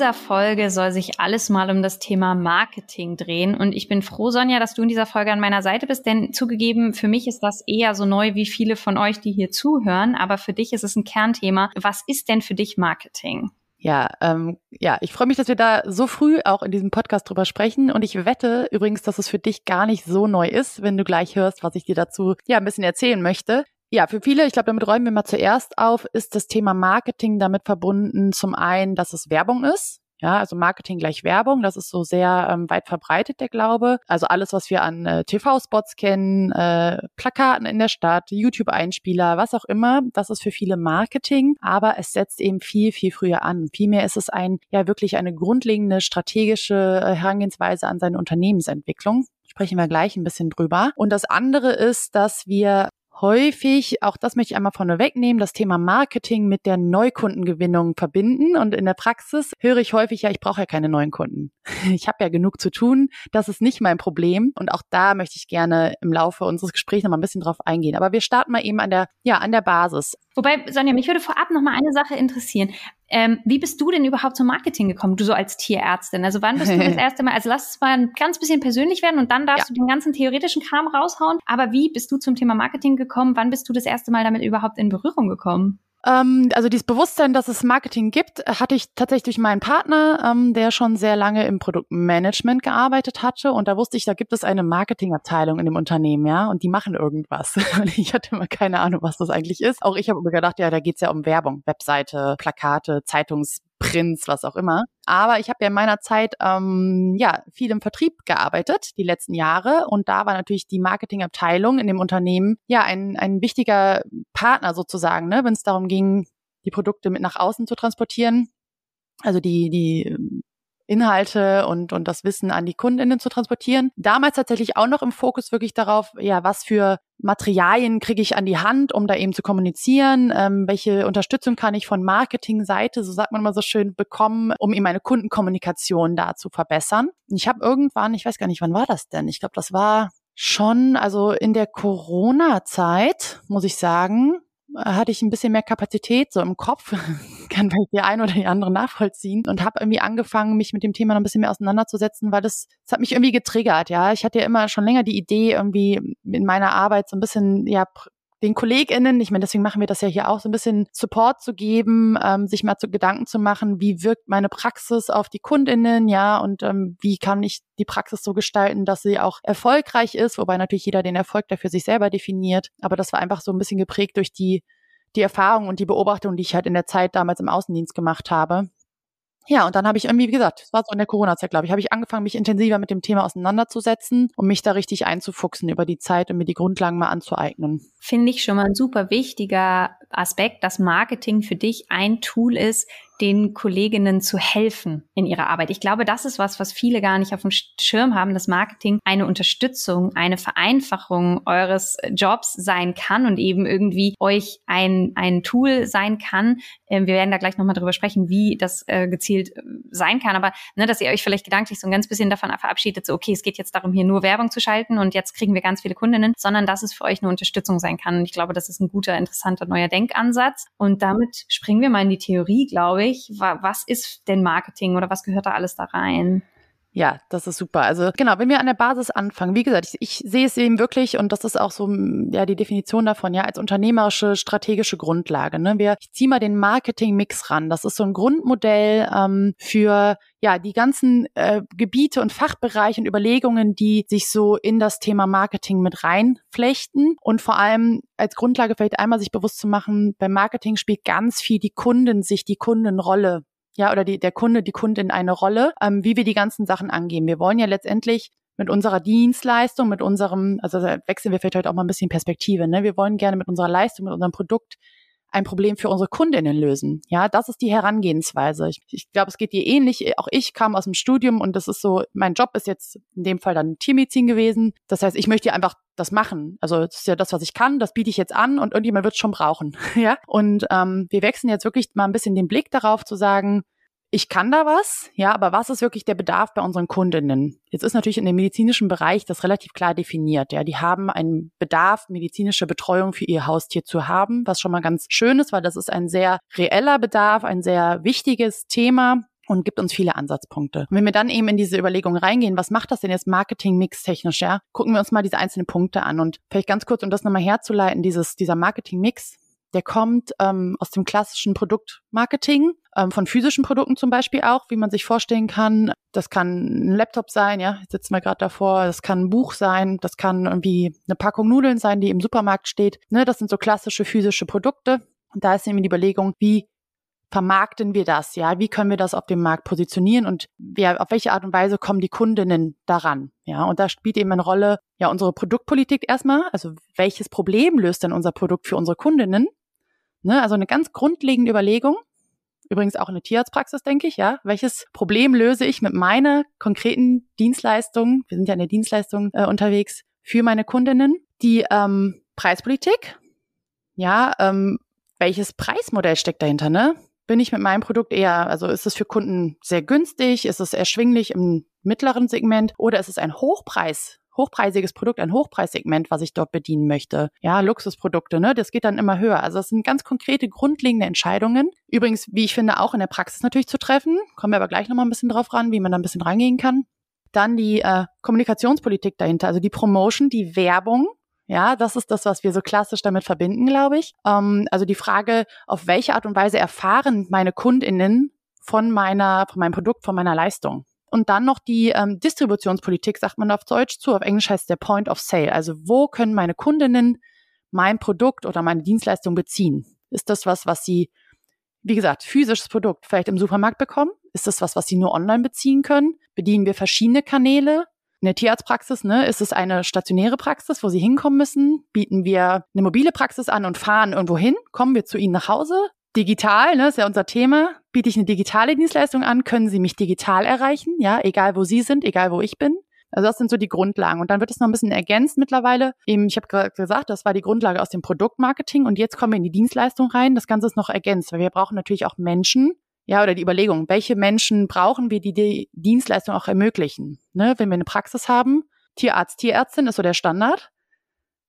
dieser Folge soll sich alles mal um das Thema Marketing drehen. Und ich bin froh, Sonja, dass du in dieser Folge an meiner Seite bist, denn zugegeben, für mich ist das eher so neu wie viele von euch, die hier zuhören. Aber für dich ist es ein Kernthema. Was ist denn für dich Marketing? Ja, ähm, ja, ich freue mich, dass wir da so früh auch in diesem Podcast drüber sprechen. Und ich wette übrigens, dass es für dich gar nicht so neu ist, wenn du gleich hörst, was ich dir dazu ja ein bisschen erzählen möchte. Ja, für viele, ich glaube, damit räumen wir mal zuerst auf, ist das Thema Marketing damit verbunden, zum einen, dass es Werbung ist. Ja, also Marketing gleich Werbung, das ist so sehr ähm, weit verbreitet, der Glaube. Also alles, was wir an äh, TV-Spots kennen, äh, Plakaten in der Stadt, YouTube-Einspieler, was auch immer, das ist für viele Marketing, aber es setzt eben viel, viel früher an. Vielmehr ist es ein, ja, wirklich eine grundlegende strategische äh, Herangehensweise an seine Unternehmensentwicklung sprechen wir gleich ein bisschen drüber. Und das andere ist, dass wir häufig, auch das möchte ich einmal vorne wegnehmen, das Thema Marketing mit der Neukundengewinnung verbinden. Und in der Praxis höre ich häufig, ja, ich brauche ja keine neuen Kunden. Ich habe ja genug zu tun. Das ist nicht mein Problem. Und auch da möchte ich gerne im Laufe unseres Gesprächs noch mal ein bisschen drauf eingehen. Aber wir starten mal eben an der, ja, an der Basis. Wobei, Sonja, mich würde vorab noch mal eine Sache interessieren. Ähm, wie bist du denn überhaupt zum Marketing gekommen, du so als Tierärztin? Also wann bist du das erste Mal, also lass es mal ein ganz bisschen persönlich werden und dann darfst ja. du den ganzen theoretischen Kram raushauen. Aber wie bist du zum Thema Marketing gekommen? Wann bist du das erste Mal damit überhaupt in Berührung gekommen? Ähm, also dieses Bewusstsein, dass es Marketing gibt, hatte ich tatsächlich durch meinen Partner, ähm, der schon sehr lange im Produktmanagement gearbeitet hatte. Und da wusste ich, da gibt es eine Marketingabteilung in dem Unternehmen, ja, und die machen irgendwas. Und ich hatte immer keine Ahnung, was das eigentlich ist. Auch ich habe immer gedacht, ja, da geht's ja um Werbung, Webseite, Plakate, Zeitungs Prinz, was auch immer. Aber ich habe ja in meiner Zeit ähm, ja viel im Vertrieb gearbeitet, die letzten Jahre. Und da war natürlich die Marketingabteilung in dem Unternehmen ja ein, ein wichtiger Partner sozusagen, ne, wenn es darum ging, die Produkte mit nach außen zu transportieren. Also die, die Inhalte und, und das Wissen an die Kundinnen zu transportieren. Damals tatsächlich auch noch im Fokus wirklich darauf, ja, was für Materialien kriege ich an die Hand, um da eben zu kommunizieren, ähm, welche Unterstützung kann ich von Marketingseite, so sagt man mal so schön, bekommen, um eben meine Kundenkommunikation da zu verbessern. Ich habe irgendwann, ich weiß gar nicht, wann war das denn? Ich glaube, das war schon, also in der Corona-Zeit, muss ich sagen, hatte ich ein bisschen mehr Kapazität so im Kopf, kann vielleicht der eine oder die andere nachvollziehen und habe irgendwie angefangen, mich mit dem Thema noch ein bisschen mehr auseinanderzusetzen, weil das, das hat mich irgendwie getriggert, ja. Ich hatte ja immer schon länger die Idee, irgendwie in meiner Arbeit so ein bisschen ja den KollegInnen, ich meine, deswegen machen wir das ja hier auch, so ein bisschen Support zu geben, ähm, sich mal zu Gedanken zu machen, wie wirkt meine Praxis auf die KundInnen, ja, und ähm, wie kann ich die Praxis so gestalten, dass sie auch erfolgreich ist, wobei natürlich jeder den Erfolg dafür sich selber definiert. Aber das war einfach so ein bisschen geprägt durch die, die Erfahrung und die Beobachtung, die ich halt in der Zeit damals im Außendienst gemacht habe. Ja, und dann habe ich irgendwie, wie gesagt, es war so in der Corona-Zeit, glaube ich, habe ich angefangen, mich intensiver mit dem Thema auseinanderzusetzen, um mich da richtig einzufuchsen über die Zeit und mir die Grundlagen mal anzueignen. Finde ich schon mal ein super wichtiger Aspekt, dass Marketing für dich ein Tool ist, den Kolleginnen zu helfen in ihrer Arbeit. Ich glaube, das ist was, was viele gar nicht auf dem Schirm haben, dass Marketing eine Unterstützung, eine Vereinfachung eures Jobs sein kann und eben irgendwie euch ein, ein Tool sein kann. Ähm, wir werden da gleich nochmal drüber sprechen, wie das äh, gezielt äh, sein kann. Aber ne, dass ihr euch vielleicht gedanklich so ein ganz bisschen davon verabschiedet, so okay, es geht jetzt darum, hier nur Werbung zu schalten und jetzt kriegen wir ganz viele Kundinnen, sondern dass es für euch eine Unterstützung sein kann. Und ich glaube, das ist ein guter, interessanter neuer Denkansatz. Und damit springen wir mal in die Theorie, glaube ich euch? Was ist denn Marketing oder was gehört da alles da rein? Ja, das ist super. Also genau, wenn wir an der Basis anfangen, wie gesagt, ich, ich sehe es eben wirklich und das ist auch so ja die Definition davon, ja, als unternehmerische strategische Grundlage. Ne? Wir, ich ziehe mal den Marketing-Mix ran. Das ist so ein Grundmodell ähm, für ja die ganzen äh, Gebiete und Fachbereiche und Überlegungen, die sich so in das Thema Marketing mit reinflechten und vor allem als Grundlage vielleicht einmal sich bewusst zu machen, beim Marketing spielt ganz viel die Kundensicht, die Kundenrolle ja, oder die, der Kunde, die Kundin eine Rolle, ähm, wie wir die ganzen Sachen angehen. Wir wollen ja letztendlich mit unserer Dienstleistung, mit unserem, also wechseln wir vielleicht heute auch mal ein bisschen Perspektive, ne? Wir wollen gerne mit unserer Leistung, mit unserem Produkt ein Problem für unsere Kundinnen lösen. Ja, das ist die Herangehensweise. Ich, ich glaube, es geht dir ähnlich. Auch ich kam aus dem Studium und das ist so, mein Job ist jetzt in dem Fall dann Tiermedizin gewesen. Das heißt, ich möchte einfach das machen. Also das ist ja das, was ich kann, das biete ich jetzt an und irgendjemand wird es schon brauchen. ja. Und ähm, wir wechseln jetzt wirklich mal ein bisschen den Blick darauf zu sagen, ich kann da was, ja, aber was ist wirklich der Bedarf bei unseren Kundinnen? Jetzt ist natürlich in dem medizinischen Bereich das relativ klar definiert, ja. Die haben einen Bedarf, medizinische Betreuung für ihr Haustier zu haben, was schon mal ganz schön ist, weil das ist ein sehr reeller Bedarf, ein sehr wichtiges Thema und gibt uns viele Ansatzpunkte. Und wenn wir dann eben in diese Überlegung reingehen, was macht das denn jetzt Marketing-Mix technisch, ja, gucken wir uns mal diese einzelnen Punkte an und vielleicht ganz kurz, um das nochmal herzuleiten, dieses, dieser Marketing-Mix, der kommt ähm, aus dem klassischen Produktmarketing, ähm, von physischen Produkten zum Beispiel auch, wie man sich vorstellen kann. Das kann ein Laptop sein, ja, jetzt sitzen wir gerade davor. Das kann ein Buch sein, das kann irgendwie eine Packung Nudeln sein, die im Supermarkt steht. Ne, das sind so klassische physische Produkte. Und da ist eben die Überlegung, wie vermarkten wir das? Ja, wie können wir das auf dem Markt positionieren und wer, auf welche Art und Weise kommen die Kundinnen daran? Ja, und da spielt eben eine Rolle, ja, unsere Produktpolitik erstmal. Also welches Problem löst denn unser Produkt für unsere Kundinnen? Ne, also eine ganz grundlegende Überlegung. Übrigens auch in der Tierarztpraxis, denke ich, ja. Welches Problem löse ich mit meiner konkreten Dienstleistung? Wir sind ja in der Dienstleistung äh, unterwegs für meine Kundinnen. Die ähm, Preispolitik, ja, ähm, welches Preismodell steckt dahinter, ne? Bin ich mit meinem Produkt eher, also ist es für Kunden sehr günstig, ist es erschwinglich im mittleren Segment oder ist es ein Hochpreis, hochpreisiges Produkt, ein Hochpreissegment, was ich dort bedienen möchte. Ja, Luxusprodukte, ne, das geht dann immer höher. Also das sind ganz konkrete, grundlegende Entscheidungen. Übrigens, wie ich finde, auch in der Praxis natürlich zu treffen. Kommen wir aber gleich nochmal ein bisschen drauf ran, wie man da ein bisschen rangehen kann. Dann die äh, Kommunikationspolitik dahinter, also die Promotion, die Werbung, ja, das ist das, was wir so klassisch damit verbinden, glaube ich. Ähm, also die Frage, auf welche Art und Weise erfahren meine KundInnen von meiner, von meinem Produkt, von meiner Leistung. Und dann noch die ähm, Distributionspolitik, sagt man auf Deutsch zu, auf Englisch heißt der Point of Sale. Also wo können meine Kundinnen mein Produkt oder meine Dienstleistung beziehen? Ist das was, was sie, wie gesagt, physisches Produkt vielleicht im Supermarkt bekommen? Ist das was, was sie nur online beziehen können? Bedienen wir verschiedene Kanäle? In der Tierarztpraxis ne, ist es eine stationäre Praxis, wo Sie hinkommen müssen. Bieten wir eine mobile Praxis an und fahren irgendwo hin? Kommen wir zu Ihnen nach Hause? Digital, ne, ist ja unser Thema. Biete ich eine digitale Dienstleistung an? Können Sie mich digital erreichen? Ja, egal wo Sie sind, egal wo ich bin. Also das sind so die Grundlagen. Und dann wird es noch ein bisschen ergänzt mittlerweile. Eben, ich habe gerade gesagt, das war die Grundlage aus dem Produktmarketing und jetzt kommen wir in die Dienstleistung rein. Das Ganze ist noch ergänzt, weil wir brauchen natürlich auch Menschen, ja, oder die Überlegung, welche Menschen brauchen wir, die die Dienstleistung auch ermöglichen. Ne? Wenn wir eine Praxis haben, Tierarzt, Tierärztin ist so der Standard,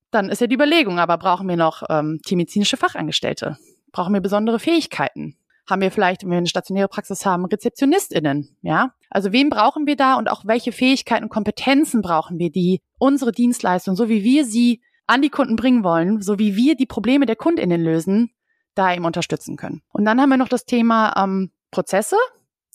dann ist ja die Überlegung, aber brauchen wir noch ähm, tiermedizinische Fachangestellte? Brauchen wir besondere Fähigkeiten? Haben wir vielleicht, wenn wir eine stationäre Praxis haben, RezeptionistInnen? Ja, also wen brauchen wir da und auch welche Fähigkeiten und Kompetenzen brauchen wir, die unsere Dienstleistung, so wie wir sie an die Kunden bringen wollen, so wie wir die Probleme der KundInnen lösen, da eben unterstützen können. Und dann haben wir noch das Thema ähm, Prozesse.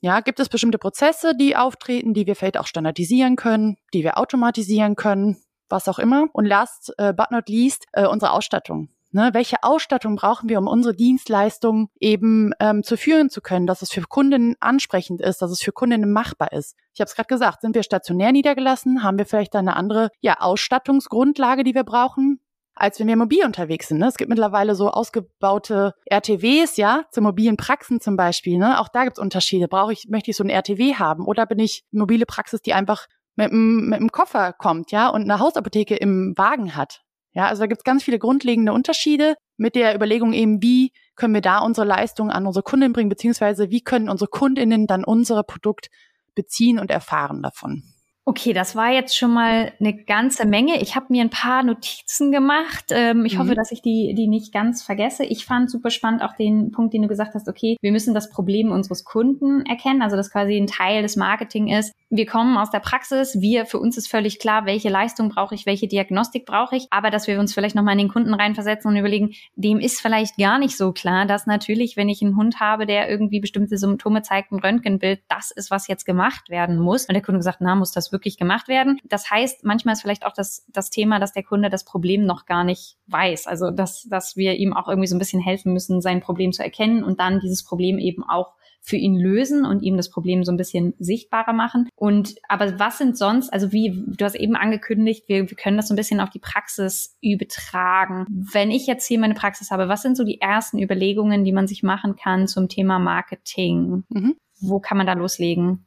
Ja, gibt es bestimmte Prozesse, die auftreten, die wir vielleicht auch standardisieren können, die wir automatisieren können, was auch immer. Und last uh, but not least, äh, unsere Ausstattung. Ne, welche Ausstattung brauchen wir, um unsere Dienstleistung eben ähm, zu führen zu können, dass es für Kunden ansprechend ist, dass es für Kundinnen machbar ist? Ich habe es gerade gesagt, sind wir stationär niedergelassen, haben wir vielleicht eine andere ja, Ausstattungsgrundlage, die wir brauchen? Als wir mobil unterwegs sind. Ne? Es gibt mittlerweile so ausgebaute RTWs, ja, zu mobilen Praxen zum Beispiel. Ne? Auch da gibt es Unterschiede. Brauche ich, möchte ich so ein RTW haben oder bin ich mobile Praxis, die einfach mit einem, mit einem Koffer kommt, ja, und eine Hausapotheke im Wagen hat. Ja, also da gibt es ganz viele grundlegende Unterschiede mit der Überlegung eben, wie können wir da unsere Leistung an unsere Kunden bringen, beziehungsweise wie können unsere Kundinnen dann unser Produkt beziehen und erfahren davon. Okay, das war jetzt schon mal eine ganze Menge. Ich habe mir ein paar Notizen gemacht. Ähm, ich mhm. hoffe, dass ich die, die nicht ganz vergesse. Ich fand super spannend auch den Punkt, den du gesagt hast, okay, wir müssen das Problem unseres Kunden erkennen, also das quasi ein Teil des Marketing ist. Wir kommen aus der Praxis, wir, für uns ist völlig klar, welche Leistung brauche ich, welche Diagnostik brauche ich, aber dass wir uns vielleicht nochmal in den Kunden reinversetzen und überlegen, dem ist vielleicht gar nicht so klar, dass natürlich, wenn ich einen Hund habe, der irgendwie bestimmte Symptome zeigt, ein Röntgenbild, das ist, was jetzt gemacht werden muss. Und der Kunde gesagt, na, muss das wirklich gemacht werden. Das heißt, manchmal ist vielleicht auch das, das Thema, dass der Kunde das Problem noch gar nicht weiß. Also, dass, dass wir ihm auch irgendwie so ein bisschen helfen müssen, sein Problem zu erkennen und dann dieses Problem eben auch für ihn lösen und ihm das Problem so ein bisschen sichtbarer machen. Und aber was sind sonst, also wie, du hast eben angekündigt, wir, wir können das so ein bisschen auf die Praxis übertragen. Wenn ich jetzt hier meine Praxis habe, was sind so die ersten Überlegungen, die man sich machen kann zum Thema Marketing? Mhm. Wo kann man da loslegen?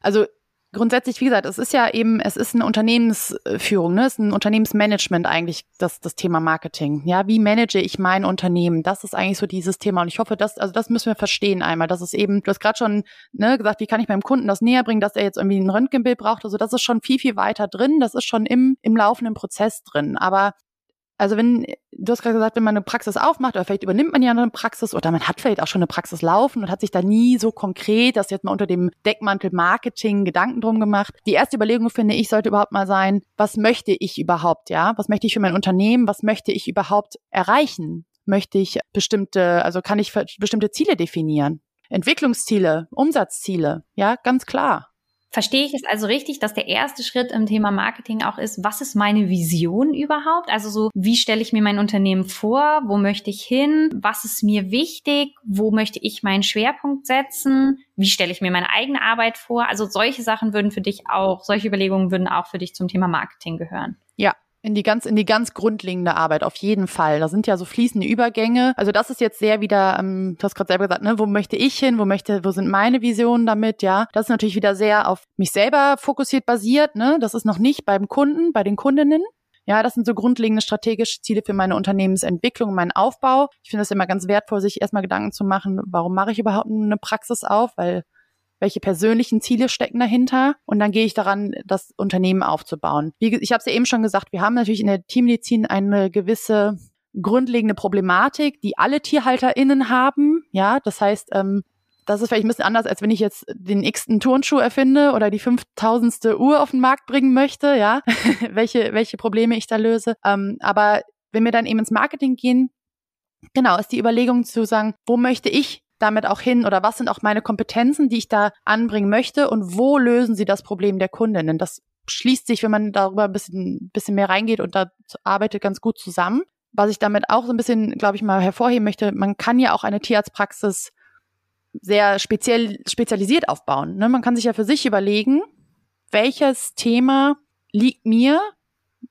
Also grundsätzlich, wie gesagt, es ist ja eben, es ist eine Unternehmensführung, ne? es ist ein Unternehmensmanagement eigentlich, das, das Thema Marketing. Ja, wie manage ich mein Unternehmen? Das ist eigentlich so dieses Thema. Und ich hoffe, dass, also das müssen wir verstehen einmal. Das ist eben, du hast gerade schon ne, gesagt, wie kann ich meinem Kunden das näher bringen, dass er jetzt irgendwie ein Röntgenbild braucht. Also das ist schon viel, viel weiter drin. Das ist schon im, im laufenden Prozess drin. Aber Also wenn, du hast gerade gesagt, wenn man eine Praxis aufmacht, oder vielleicht übernimmt man ja eine Praxis, oder man hat vielleicht auch schon eine Praxis laufen und hat sich da nie so konkret, das jetzt mal unter dem Deckmantel Marketing Gedanken drum gemacht. Die erste Überlegung, finde ich, sollte überhaupt mal sein, was möchte ich überhaupt, ja? Was möchte ich für mein Unternehmen? Was möchte ich überhaupt erreichen? Möchte ich bestimmte, also kann ich bestimmte Ziele definieren? Entwicklungsziele, Umsatzziele, ja, ganz klar. Verstehe ich es also richtig, dass der erste Schritt im Thema Marketing auch ist, was ist meine Vision überhaupt? Also so, wie stelle ich mir mein Unternehmen vor? Wo möchte ich hin? Was ist mir wichtig? Wo möchte ich meinen Schwerpunkt setzen? Wie stelle ich mir meine eigene Arbeit vor? Also solche Sachen würden für dich auch, solche Überlegungen würden auch für dich zum Thema Marketing gehören. Ja, in die ganz, in die ganz grundlegende Arbeit, auf jeden Fall. Da sind ja so fließende Übergänge. Also das ist jetzt sehr wieder, ähm, du hast gerade selber gesagt, ne, wo möchte ich hin, wo möchte, wo sind meine Visionen damit, ja. Das ist natürlich wieder sehr auf mich selber fokussiert basiert, ne. Das ist noch nicht beim Kunden, bei den Kundinnen. Ja, das sind so grundlegende strategische Ziele für meine Unternehmensentwicklung, meinen Aufbau. Ich finde es immer ganz wertvoll, sich erstmal Gedanken zu machen, warum mache ich überhaupt eine Praxis auf, weil welche persönlichen Ziele stecken dahinter und dann gehe ich daran, das Unternehmen aufzubauen. Wie, ich habe es ja eben schon gesagt, wir haben natürlich in der Teammedizin eine gewisse grundlegende Problematik, die alle TierhalterInnen haben. Ja, das heißt, ähm, das ist vielleicht ein bisschen anders, als wenn ich jetzt den x-ten Turnschuh erfinde oder die 5000. Uhr auf den Markt bringen möchte, ja, welche, welche Probleme ich da löse. Ähm, aber wenn wir dann eben ins Marketing gehen, genau, ist die Überlegung zu sagen, wo möchte ich damit auch hin oder was sind auch meine Kompetenzen, die ich da anbringen möchte und wo lösen sie das Problem der Kundinnen? Das schließt sich, wenn man darüber ein bisschen, bisschen mehr reingeht und da arbeitet, ganz gut zusammen. Was ich damit auch so ein bisschen, glaube ich, mal hervorheben möchte, man kann ja auch eine Tierarztpraxis sehr speziell, spezialisiert aufbauen. Ne? Man kann sich ja für sich überlegen, welches Thema liegt mir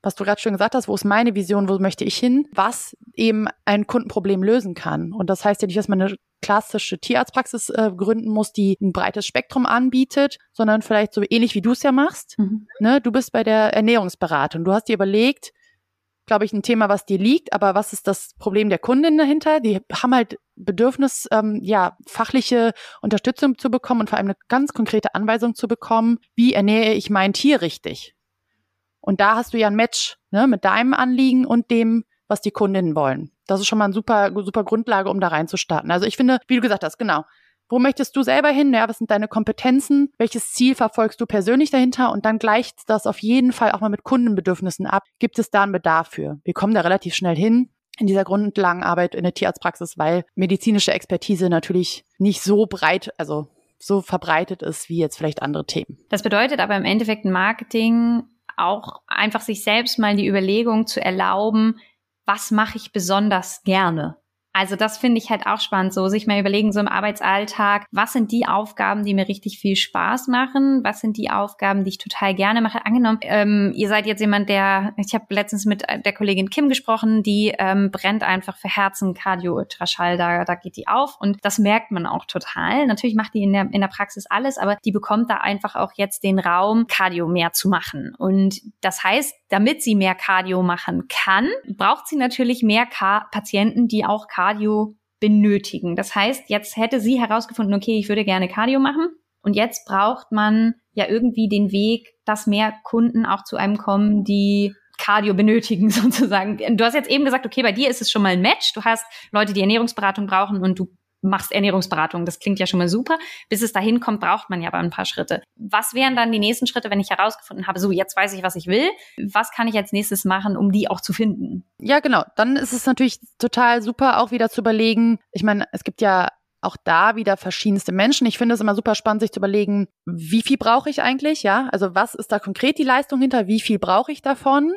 was du gerade schon gesagt hast, wo ist meine Vision, wo möchte ich hin, was eben ein Kundenproblem lösen kann. Und das heißt ja nicht, dass man eine klassische Tierarztpraxis äh, gründen muss, die ein breites Spektrum anbietet, sondern vielleicht so ähnlich wie du es ja machst. Mhm. Ne, du bist bei der Ernährungsberatung. Du hast dir überlegt, glaube ich, ein Thema, was dir liegt, aber was ist das Problem der Kundin dahinter? Die haben halt Bedürfnis, ähm, ja, fachliche Unterstützung zu bekommen und vor allem eine ganz konkrete Anweisung zu bekommen, wie ernähre ich mein Tier richtig? Und da hast du ja ein Match ne, mit deinem Anliegen und dem, was die Kundinnen wollen. Das ist schon mal eine super, super Grundlage, um da reinzustarten. Also ich finde, wie du gesagt hast, genau. Wo möchtest du selber hin? Ja, was sind deine Kompetenzen? Welches Ziel verfolgst du persönlich dahinter? Und dann gleicht das auf jeden Fall auch mal mit Kundenbedürfnissen ab. Gibt es da einen Bedarf für? Wir kommen da relativ schnell hin in dieser grundlangen Arbeit in der Tierarztpraxis, weil medizinische Expertise natürlich nicht so breit, also so verbreitet ist wie jetzt vielleicht andere Themen. Das bedeutet aber im Endeffekt Marketing auch einfach sich selbst mal die Überlegung zu erlauben, was mache ich besonders gerne? Also das finde ich halt auch spannend, so sich mal überlegen, so im Arbeitsalltag, was sind die Aufgaben, die mir richtig viel Spaß machen? Was sind die Aufgaben, die ich total gerne mache? Angenommen, ähm, ihr seid jetzt jemand, der, ich habe letztens mit der Kollegin Kim gesprochen, die ähm, brennt einfach für Herzen, Cardio, Ultraschall, da, da geht die auf und das merkt man auch total. Natürlich macht die in der, in der Praxis alles, aber die bekommt da einfach auch jetzt den Raum, Cardio mehr zu machen. Und das heißt, damit sie mehr Cardio machen kann, braucht sie natürlich mehr Ka Patienten, die auch Cardio benötigen. Das heißt, jetzt hätte sie herausgefunden, okay, ich würde gerne Cardio machen. Und jetzt braucht man ja irgendwie den Weg, dass mehr Kunden auch zu einem kommen, die Cardio benötigen sozusagen. Du hast jetzt eben gesagt, okay, bei dir ist es schon mal ein Match. Du hast Leute, die Ernährungsberatung brauchen und du machst Ernährungsberatung. Das klingt ja schon mal super. Bis es dahin kommt, braucht man ja aber ein paar Schritte. Was wären dann die nächsten Schritte, wenn ich herausgefunden habe, so jetzt weiß ich, was ich will. Was kann ich als nächstes machen, um die auch zu finden? Ja, genau. Dann ist es natürlich total super, auch wieder zu überlegen. Ich meine, es gibt ja auch da wieder verschiedenste Menschen. Ich finde es immer super spannend, sich zu überlegen, wie viel brauche ich eigentlich, ja? Also was ist da konkret die Leistung hinter? Wie viel brauche ich davon?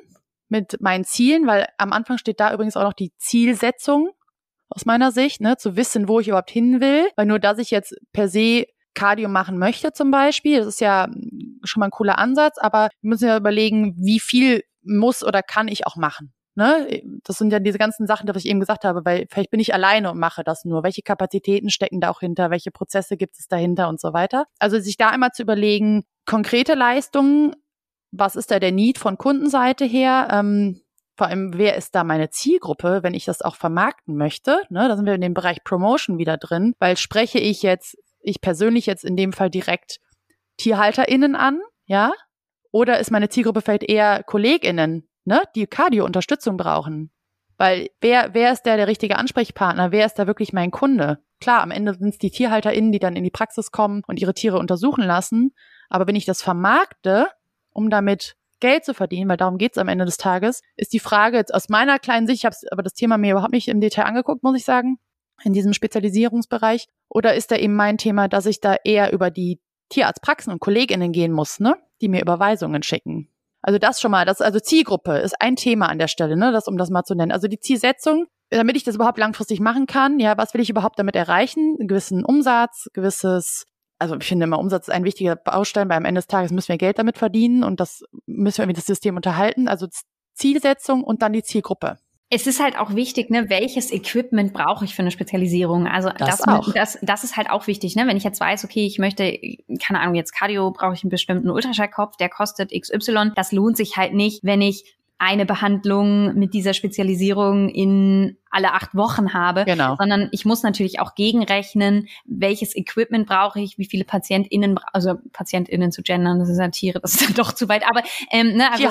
mit meinen Zielen, weil am Anfang steht da übrigens auch noch die Zielsetzung aus meiner Sicht, ne, zu wissen, wo ich überhaupt hin will. Weil nur, dass ich jetzt per se Cardio machen möchte zum Beispiel, das ist ja schon mal ein cooler Ansatz, aber wir müssen ja überlegen, wie viel muss oder kann ich auch machen. Ne? Das sind ja diese ganzen Sachen, die ich eben gesagt habe, weil vielleicht bin ich alleine und mache das nur. Welche Kapazitäten stecken da auch hinter? Welche Prozesse gibt es dahinter und so weiter? Also sich da einmal zu überlegen, konkrete Leistungen, was ist da der Need von Kundenseite her? Ähm, vor allem, wer ist da meine Zielgruppe, wenn ich das auch vermarkten möchte? Ne, da sind wir in dem Bereich Promotion wieder drin, weil spreche ich jetzt, ich persönlich jetzt in dem Fall direkt TierhalterInnen an, ja? Oder ist meine Zielgruppe vielleicht eher KollegInnen, ne, die Cardio-Unterstützung brauchen? Weil wer, wer ist der der richtige Ansprechpartner? Wer ist da wirklich mein Kunde? Klar, am Ende sind es die TierhalterInnen, die dann in die Praxis kommen und ihre Tiere untersuchen lassen. Aber wenn ich das vermarkte, um damit Geld zu verdienen, weil darum geht's am Ende des Tages, ist die Frage jetzt aus meiner kleinen Sicht, ich habe aber das Thema mir überhaupt nicht im Detail angeguckt, muss ich sagen, in diesem Spezialisierungsbereich, oder ist da eben mein Thema, dass ich da eher über die Tierarztpraxen und KollegInnen gehen muss, ne, die mir Überweisungen schicken. Also das schon mal, das also Zielgruppe ist ein Thema an der Stelle, ne, das um das mal zu nennen. Also die Zielsetzung, damit ich das überhaupt langfristig machen kann, ja, was will ich überhaupt damit erreichen? Einen gewissen Umsatz, gewisses also ich finde immer, Umsatz ist ein wichtiger Baustein, weil am Ende des Tages müssen wir Geld damit verdienen und das müssen wir irgendwie das System unterhalten. Also Zielsetzung und dann die Zielgruppe. Es ist halt auch wichtig, ne, welches Equipment brauche ich für eine Spezialisierung? Also das, das, das, das ist halt auch wichtig, ne? Wenn ich jetzt weiß, okay, ich möchte, keine Ahnung, jetzt Cardio brauche ich einen bestimmten Ultraschallkopf, der kostet XY. Das lohnt sich halt nicht, wenn ich eine Behandlung mit dieser Spezialisierung in alle acht Wochen habe, genau. sondern ich muss natürlich auch gegenrechnen, welches Equipment brauche ich, wie viele PatientInnen, also PatientInnen zu gendern, das ist ja Tiere, das ist dann doch zu weit, aber ähm, ne, also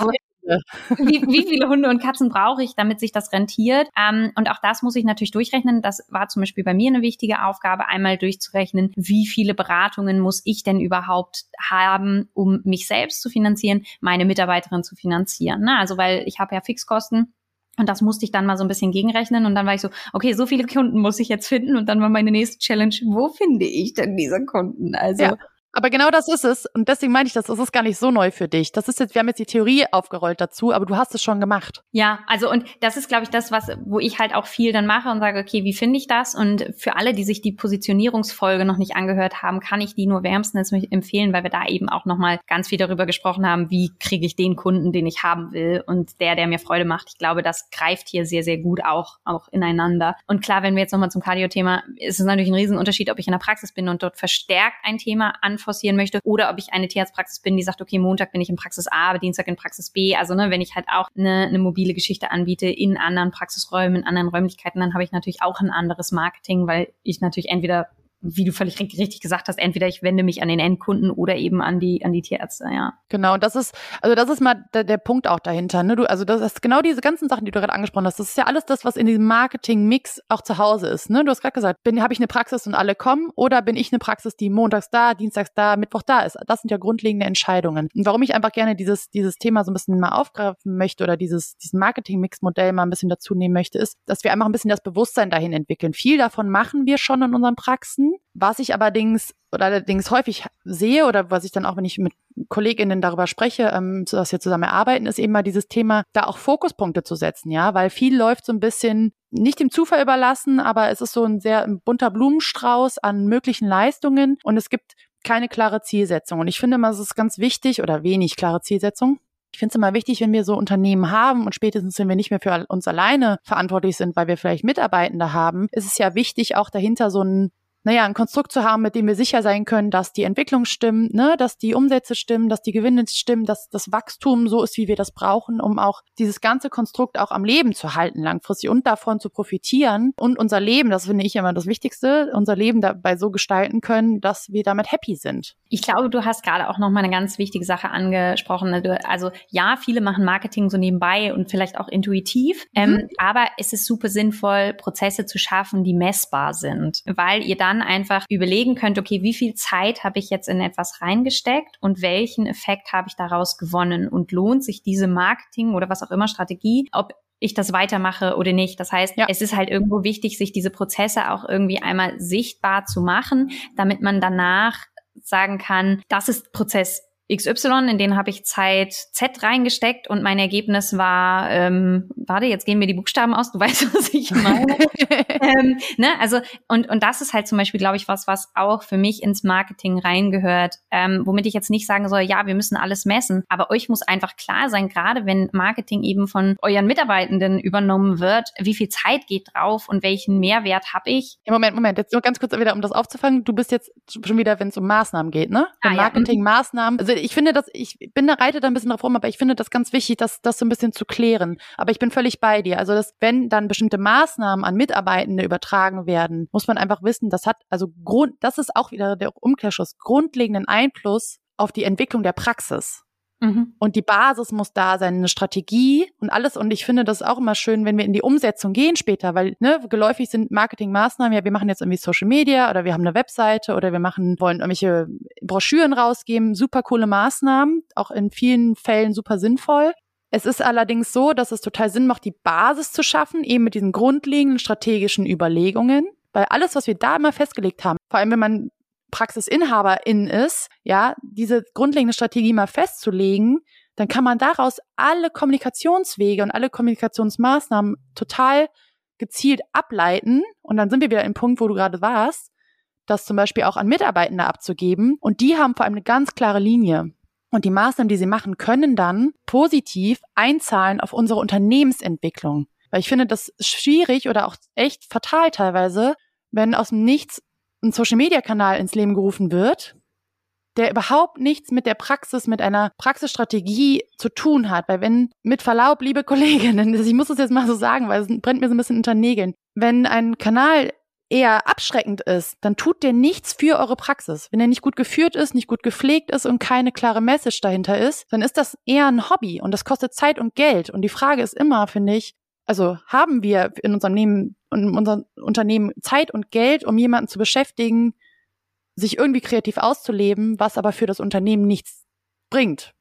so, wie, wie viele Hunde und Katzen brauche ich, damit sich das rentiert? Ähm, und auch das muss ich natürlich durchrechnen. Das war zum Beispiel bei mir eine wichtige Aufgabe, einmal durchzurechnen, wie viele Beratungen muss ich denn überhaupt haben, um mich selbst zu finanzieren, meine Mitarbeiterin zu finanzieren. Ne? Also weil ich habe ja Fixkosten. Und das musste ich dann mal so ein bisschen gegenrechnen. Und dann war ich so, okay, so viele Kunden muss ich jetzt finden. Und dann war meine nächste Challenge, wo finde ich denn diese Kunden? Also ja. Aber genau das ist es. Und deswegen meine ich das, das ist gar nicht so neu für dich. Das ist jetzt, wir haben jetzt die Theorie aufgerollt dazu, aber du hast es schon gemacht. Ja, also und das ist, glaube ich, das, was, wo ich halt auch viel dann mache und sage, okay, wie finde ich das? Und für alle, die sich die Positionierungsfolge noch nicht angehört haben, kann ich die nur wärmstens empfehlen, weil wir da eben auch nochmal ganz viel darüber gesprochen haben, wie kriege ich den Kunden, den ich haben will und der, der mir Freude macht. Ich glaube, das greift hier sehr, sehr gut auch, auch ineinander. Und klar, wenn wir jetzt nochmal zum Cardio-Thema, ist es natürlich ein Riesenunterschied, ob ich in der Praxis bin und dort verstärkt ein Thema an forcieren möchte oder ob ich eine Tierarztpraxis bin, die sagt, okay, Montag bin ich in Praxis A, aber Dienstag in Praxis B. Also ne, wenn ich halt auch eine, eine mobile Geschichte anbiete in anderen Praxisräumen, in anderen Räumlichkeiten, dann habe ich natürlich auch ein anderes Marketing, weil ich natürlich entweder wie du völlig richtig gesagt hast, entweder ich wende mich an den Endkunden oder eben an die an die Tierärzte, ja. Genau, und das ist also das ist mal der, der Punkt auch dahinter, ne? Du also das ist genau diese ganzen Sachen, die du gerade angesprochen hast. Das ist ja alles das, was in diesem Marketing Mix auch zu Hause ist, ne? Du hast gerade gesagt, bin habe ich eine Praxis und alle kommen oder bin ich eine Praxis, die montags da, dienstags da, Mittwoch da ist. Das sind ja grundlegende Entscheidungen. Und warum ich einfach gerne dieses dieses Thema so ein bisschen mal aufgreifen möchte oder dieses diesen Marketing Mix Modell mal ein bisschen dazu nehmen möchte, ist, dass wir einfach ein bisschen das Bewusstsein dahin entwickeln. Viel davon machen wir schon in unseren Praxen was ich allerdings oder allerdings häufig sehe oder was ich dann auch, wenn ich mit Kolleginnen darüber spreche, ähm, dass wir zusammen erarbeiten, ist eben mal dieses Thema, da auch Fokuspunkte zu setzen, ja, weil viel läuft so ein bisschen nicht dem Zufall überlassen, aber es ist so ein sehr bunter Blumenstrauß an möglichen Leistungen und es gibt keine klare Zielsetzung. Und ich finde mal, es ist ganz wichtig oder wenig klare Zielsetzung. Ich finde es immer wichtig, wenn wir so Unternehmen haben und spätestens, wenn wir nicht mehr für uns alleine verantwortlich sind, weil wir vielleicht Mitarbeitende haben, ist es ja wichtig, auch dahinter so ein naja, ein Konstrukt zu haben, mit dem wir sicher sein können, dass die Entwicklung stimmt, ne, dass die Umsätze stimmen, dass die Gewinne stimmen, dass das Wachstum so ist, wie wir das brauchen, um auch dieses ganze Konstrukt auch am Leben zu halten langfristig und davon zu profitieren und unser Leben, das finde ich immer das Wichtigste, unser Leben dabei so gestalten können, dass wir damit happy sind. Ich glaube, du hast gerade auch noch mal eine ganz wichtige Sache angesprochen. Also ja, viele machen Marketing so nebenbei und vielleicht auch intuitiv, mhm. ähm, aber es ist super sinnvoll, Prozesse zu schaffen, die messbar sind, weil ihr dann dann einfach überlegen könnt, okay, wie viel Zeit habe ich jetzt in etwas reingesteckt und welchen Effekt habe ich daraus gewonnen und lohnt sich diese Marketing oder was auch immer Strategie, ob ich das weitermache oder nicht. Das heißt, ja. es ist halt irgendwo wichtig, sich diese Prozesse auch irgendwie einmal sichtbar zu machen, damit man danach sagen kann, das ist Prozess XY, in den habe ich Zeit Z reingesteckt und mein Ergebnis war, ähm, warte, jetzt gehen mir die Buchstaben aus, du weißt, was ich meine. ähm, ne? Also, und, und das ist halt zum Beispiel, glaube ich, was, was auch für mich ins Marketing reingehört, ähm, womit ich jetzt nicht sagen soll, ja, wir müssen alles messen, aber euch muss einfach klar sein, gerade wenn Marketing eben von euren Mitarbeitenden übernommen wird, wie viel Zeit geht drauf und welchen Mehrwert habe ich. Moment, Moment, jetzt nur ganz kurz wieder, um das aufzufangen, du bist jetzt schon wieder, wenn es um Maßnahmen geht, ne? Ah, Marketing, ja. Maßnahmen, also ich finde das, ich bin da reite da ein bisschen drauf rum, aber ich finde das ganz wichtig, das, das so ein bisschen zu klären. Aber ich bin völlig bei dir. Also, dass, wenn dann bestimmte Maßnahmen an Mitarbeitende übertragen werden, muss man einfach wissen, das hat, also Grund, das ist auch wieder der Umkehrschluss, grundlegenden Einfluss auf die Entwicklung der Praxis. Mhm. Und die Basis muss da sein, eine Strategie und alles. Und ich finde das auch immer schön, wenn wir in die Umsetzung gehen später, weil ne, geläufig sind Marketingmaßnahmen, ja, wir machen jetzt irgendwie Social Media oder wir haben eine Webseite oder wir machen, wollen irgendwelche Broschüren rausgeben, super coole Maßnahmen, auch in vielen Fällen super sinnvoll. Es ist allerdings so, dass es total Sinn macht, die Basis zu schaffen, eben mit diesen grundlegenden strategischen Überlegungen. Weil alles, was wir da immer festgelegt haben, vor allem wenn man Praxisinhaberin ist, ja, diese grundlegende Strategie mal festzulegen, dann kann man daraus alle Kommunikationswege und alle Kommunikationsmaßnahmen total gezielt ableiten. Und dann sind wir wieder im Punkt, wo du gerade warst, das zum Beispiel auch an Mitarbeitende abzugeben. Und die haben vor allem eine ganz klare Linie. Und die Maßnahmen, die sie machen, können dann positiv einzahlen auf unsere Unternehmensentwicklung. Weil ich finde das schwierig oder auch echt fatal teilweise, wenn aus dem Nichts ein Social-Media-Kanal ins Leben gerufen wird, der überhaupt nichts mit der Praxis, mit einer Praxisstrategie zu tun hat. Weil wenn, mit Verlaub, liebe Kolleginnen, ich muss das jetzt mal so sagen, weil es brennt mir so ein bisschen unter Nägeln, wenn ein Kanal eher abschreckend ist, dann tut der nichts für eure Praxis. Wenn er nicht gut geführt ist, nicht gut gepflegt ist und keine klare Message dahinter ist, dann ist das eher ein Hobby und das kostet Zeit und Geld. Und die Frage ist immer, finde ich, also haben wir in unserem Leben, in unserem Unternehmen Zeit und Geld, um jemanden zu beschäftigen, sich irgendwie kreativ auszuleben, was aber für das Unternehmen nichts bringt.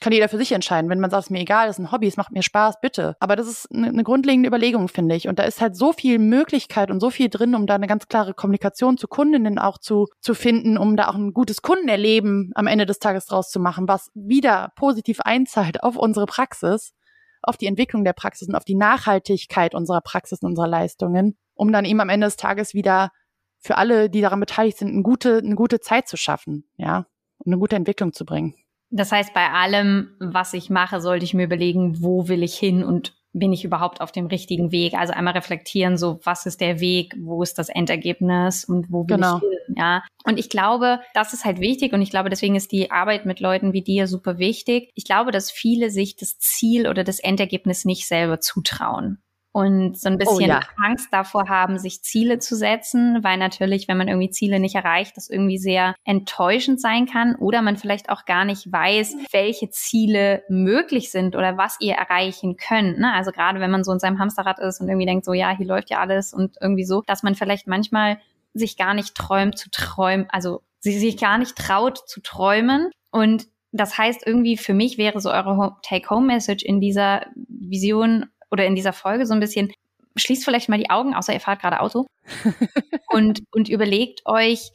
Kann jeder für sich entscheiden. Wenn man sagt, es ist mir egal, das ist ein Hobby, es macht mir Spaß, bitte. Aber das ist eine, eine grundlegende Überlegung, finde ich. Und da ist halt so viel Möglichkeit und so viel drin, um da eine ganz klare Kommunikation zu Kundinnen auch zu, zu finden, um da auch ein gutes Kundenerleben am Ende des Tages draus zu machen, was wieder positiv einzahlt auf unsere Praxis auf die Entwicklung der Praxis und auf die Nachhaltigkeit unserer Praxis und unserer Leistungen, um dann eben am Ende des Tages wieder für alle, die daran beteiligt sind, eine gute, eine gute Zeit zu schaffen, ja, und eine gute Entwicklung zu bringen. Das heißt, bei allem, was ich mache, sollte ich mir überlegen, wo will ich hin und bin ich überhaupt auf dem richtigen Weg? Also einmal reflektieren, so was ist der Weg, wo ist das Endergebnis und wo will genau. ich hin? Ja. Und ich glaube, das ist halt wichtig und ich glaube, deswegen ist die Arbeit mit Leuten wie dir super wichtig. Ich glaube, dass viele sich das Ziel oder das Endergebnis nicht selber zutrauen und so ein oh bisschen oh, ja. Angst davor haben, sich Ziele zu setzen, weil natürlich, wenn man irgendwie Ziele nicht erreicht, das irgendwie sehr enttäuschend sein kann oder man vielleicht auch gar nicht weiß, welche Ziele möglich sind oder was ihr erreichen könnt. Ne? Also gerade wenn man so in seinem Hamsterrad ist und irgendwie denkt, so ja, hier läuft ja alles und irgendwie so, dass man vielleicht manchmal sich gar nicht träumt zu träumen, also sie sich gar nicht traut zu träumen und das heißt, irgendwie für mich wäre so eure Take-Home-Message in dieser Vision oder in dieser Folge so ein bisschen, schließt vielleicht mal die Augen, außer ihr fahrt gerade Auto und, und überlegt euch,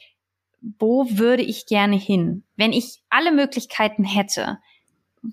wo würde ich gerne hin? Wenn ich alle Möglichkeiten hätte,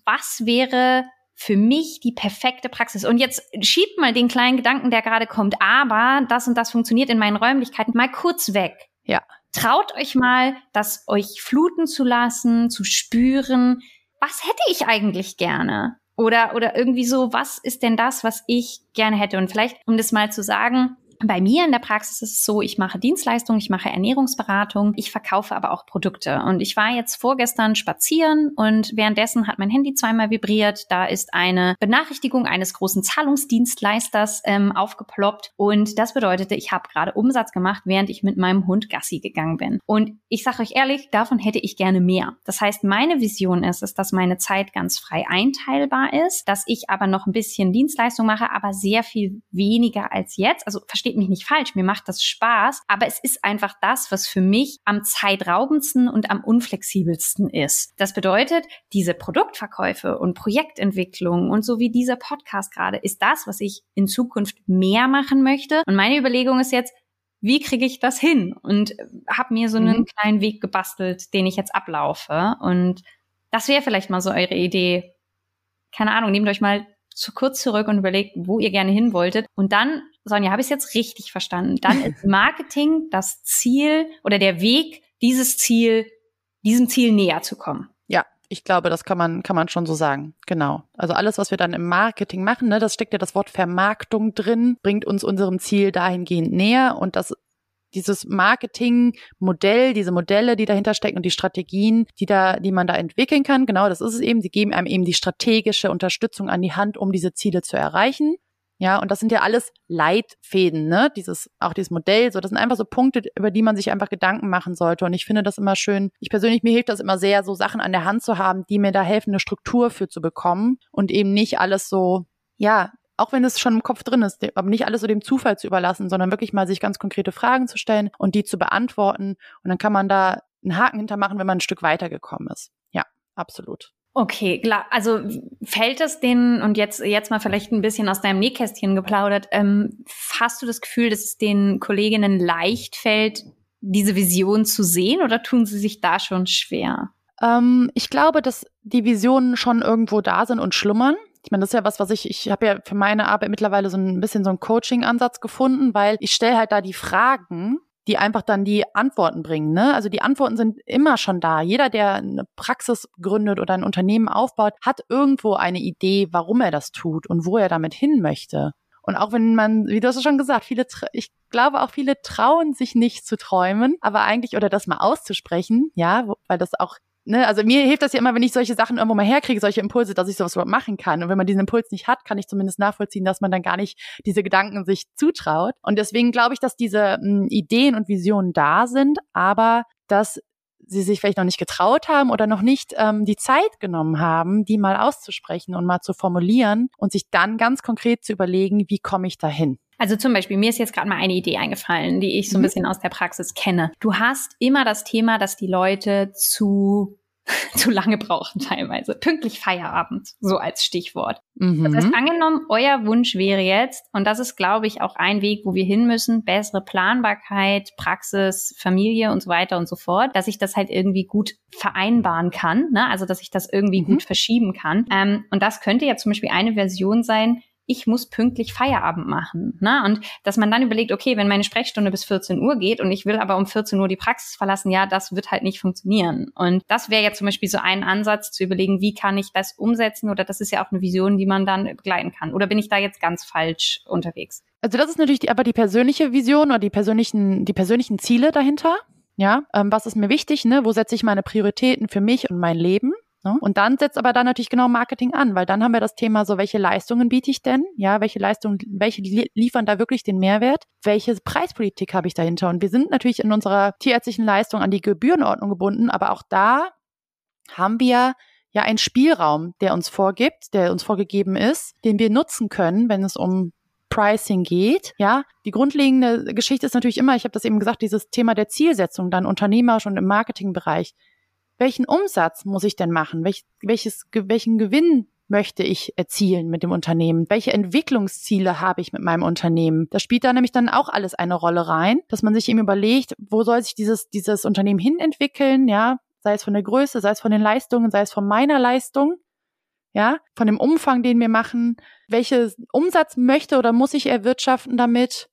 was wäre für mich die perfekte Praxis? Und jetzt schiebt mal den kleinen Gedanken, der gerade kommt, aber das und das funktioniert in meinen Räumlichkeiten mal kurz weg. Ja. Traut euch mal, das euch fluten zu lassen, zu spüren. Was hätte ich eigentlich gerne? Oder, oder irgendwie so, was ist denn das, was ich gerne hätte? Und vielleicht, um das mal zu sagen, bei mir in der Praxis ist es so, ich mache Dienstleistungen, ich mache Ernährungsberatung, ich verkaufe aber auch Produkte. Und ich war jetzt vorgestern spazieren und währenddessen hat mein Handy zweimal vibriert. Da ist eine Benachrichtigung eines großen Zahlungsdienstleisters ähm, aufgeploppt. Und das bedeutete, ich habe gerade Umsatz gemacht, während ich mit meinem Hund Gassi gegangen bin. Und ich sage euch ehrlich, davon hätte ich gerne mehr. Das heißt, meine Vision ist es, dass meine Zeit ganz frei einteilbar ist, dass ich aber noch ein bisschen Dienstleistung mache, aber sehr viel weniger als jetzt. Also versteht versteht mich nicht falsch, mir macht das Spaß, aber es ist einfach das, was für mich am zeitraubendsten und am unflexibelsten ist. Das bedeutet, diese Produktverkäufe und Projektentwicklung und so wie dieser Podcast gerade ist das, was ich in Zukunft mehr machen möchte. Und meine Überlegung ist jetzt, wie kriege ich das hin? Und habe mir so einen mhm. kleinen Weg gebastelt, den ich jetzt ablaufe. Und das wäre vielleicht mal so eure Idee. Keine Ahnung, nehmt euch mal zu kurz zurück und überlegt, wo ihr gerne hin wolltet. Und dann Sonja, habe ich es jetzt richtig verstanden? Dann ist Marketing das Ziel oder der Weg, dieses Ziel, diesem Ziel näher zu kommen. Ja, ich glaube, das kann man, kann man schon so sagen. Genau. Also alles, was wir dann im Marketing machen, ne, das steckt ja das Wort Vermarktung drin, bringt uns unserem Ziel dahingehend näher und das dieses Marketingmodell, diese Modelle, die dahinter stecken und die Strategien, die da, die man da entwickeln kann, genau, das ist es eben. Sie geben einem eben die strategische Unterstützung an die Hand, um diese Ziele zu erreichen. Ja, und das sind ja alles Leitfäden, ne? Dieses, auch dieses Modell, so, das sind einfach so Punkte, über die man sich einfach Gedanken machen sollte. Und ich finde das immer schön. Ich persönlich, mir hilft das immer sehr, so Sachen an der Hand zu haben, die mir da helfen, eine Struktur für zu bekommen und eben nicht alles so, ja, auch wenn es schon im Kopf drin ist, aber nicht alles so dem Zufall zu überlassen, sondern wirklich mal sich ganz konkrete Fragen zu stellen und die zu beantworten. Und dann kann man da einen Haken hintermachen, wenn man ein Stück weitergekommen ist. Ja, absolut. Okay, klar. Also fällt es denen, und jetzt, jetzt mal vielleicht ein bisschen aus deinem Nähkästchen geplaudert, ähm, hast du das Gefühl, dass es den Kolleginnen leicht fällt, diese Vision zu sehen oder tun sie sich da schon schwer? Ähm, ich glaube, dass die Visionen schon irgendwo da sind und schlummern. Ich meine, das ist ja was, was ich, ich habe ja für meine Arbeit mittlerweile so ein bisschen so einen Coaching-Ansatz gefunden, weil ich stelle halt da die Fragen die einfach dann die Antworten bringen. Ne? Also die Antworten sind immer schon da. Jeder, der eine Praxis gründet oder ein Unternehmen aufbaut, hat irgendwo eine Idee, warum er das tut und wo er damit hin möchte. Und auch wenn man, wie du hast schon gesagt, viele, ich glaube auch viele trauen sich nicht zu träumen, aber eigentlich oder das mal auszusprechen, ja, weil das auch ne, also mir hilft das ja immer, wenn ich solche Sachen irgendwo mal herkriege, solche Impulse, dass ich sowas überhaupt machen kann. Und wenn man diesen Impuls nicht hat, kann ich zumindest nachvollziehen, dass man dann gar nicht diese Gedanken sich zutraut. Und deswegen glaube ich, dass diese mh, hm, Ideen und Visionen da sind, aber dass sie sich vielleicht noch nicht getraut haben oder noch nicht ähm, die Zeit genommen haben, die mal auszusprechen und mal zu formulieren und sich dann ganz konkret zu überlegen, wie komme ich dahin. Also zum Beispiel, mir ist jetzt gerade mal eine Idee eingefallen, die ich so ein mhm. bisschen aus der Praxis kenne. Du hast immer das Thema, dass die Leute zu zu lange brauchen teilweise. Pünktlich Feierabend, so als Stichwort. Mhm. Das heißt, angenommen, euer Wunsch wäre jetzt, und das ist, glaube ich, auch ein Weg, wo wir hin müssen, bessere Planbarkeit, Praxis, Familie und so weiter und so fort, dass ich das halt irgendwie gut vereinbaren kann, ne? also dass ich das irgendwie mhm. gut verschieben kann. Ähm, und das könnte ja zum Beispiel eine Version sein, ich muss pünktlich Feierabend machen. Ne? Und dass man dann überlegt, okay, wenn meine Sprechstunde bis 14 Uhr geht und ich will aber um 14 Uhr die Praxis verlassen, ja, das wird halt nicht funktionieren. Und das wäre ja zum Beispiel so ein Ansatz zu überlegen, wie kann ich das umsetzen oder das ist ja auch eine Vision, die man dann begleiten kann. Oder bin ich da jetzt ganz falsch unterwegs? Also das ist natürlich die, aber die persönliche Vision oder die persönlichen, die persönlichen Ziele dahinter. Ja, ähm, was ist mir wichtig? Ne? Wo setze ich meine Prioritäten für mich und mein Leben? Ne? Und dann setzt aber dann natürlich genau Marketing an, weil dann haben wir das Thema so, welche Leistungen biete ich denn? Ja, welche Leistungen, welche liefern da wirklich den Mehrwert? Welche Preispolitik habe ich dahinter? Und wir sind natürlich in unserer tierärztlichen Leistung an die Gebührenordnung gebunden, aber auch da haben wir ja einen Spielraum, der uns vorgibt, der uns vorgegeben ist, den wir nutzen können, wenn es um Pricing geht. Ja, die grundlegende Geschichte ist natürlich immer, ich habe das eben gesagt, dieses Thema der Zielsetzung dann unternehmerisch und im Marketingbereich welchen Umsatz muss ich denn machen? Welch, welches, welchen Gewinn möchte ich erzielen mit dem Unternehmen? Welche Entwicklungsziele habe ich mit meinem Unternehmen? Das spielt da nämlich dann auch alles eine Rolle rein, dass man sich eben überlegt, wo soll sich dieses, dieses Unternehmen hin entwickeln, ja? Sei es von der Größe, sei es von den Leistungen, sei es von meiner Leistung, ja? Von dem Umfang, den wir machen. Welchen Umsatz möchte oder muss ich erwirtschaften damit?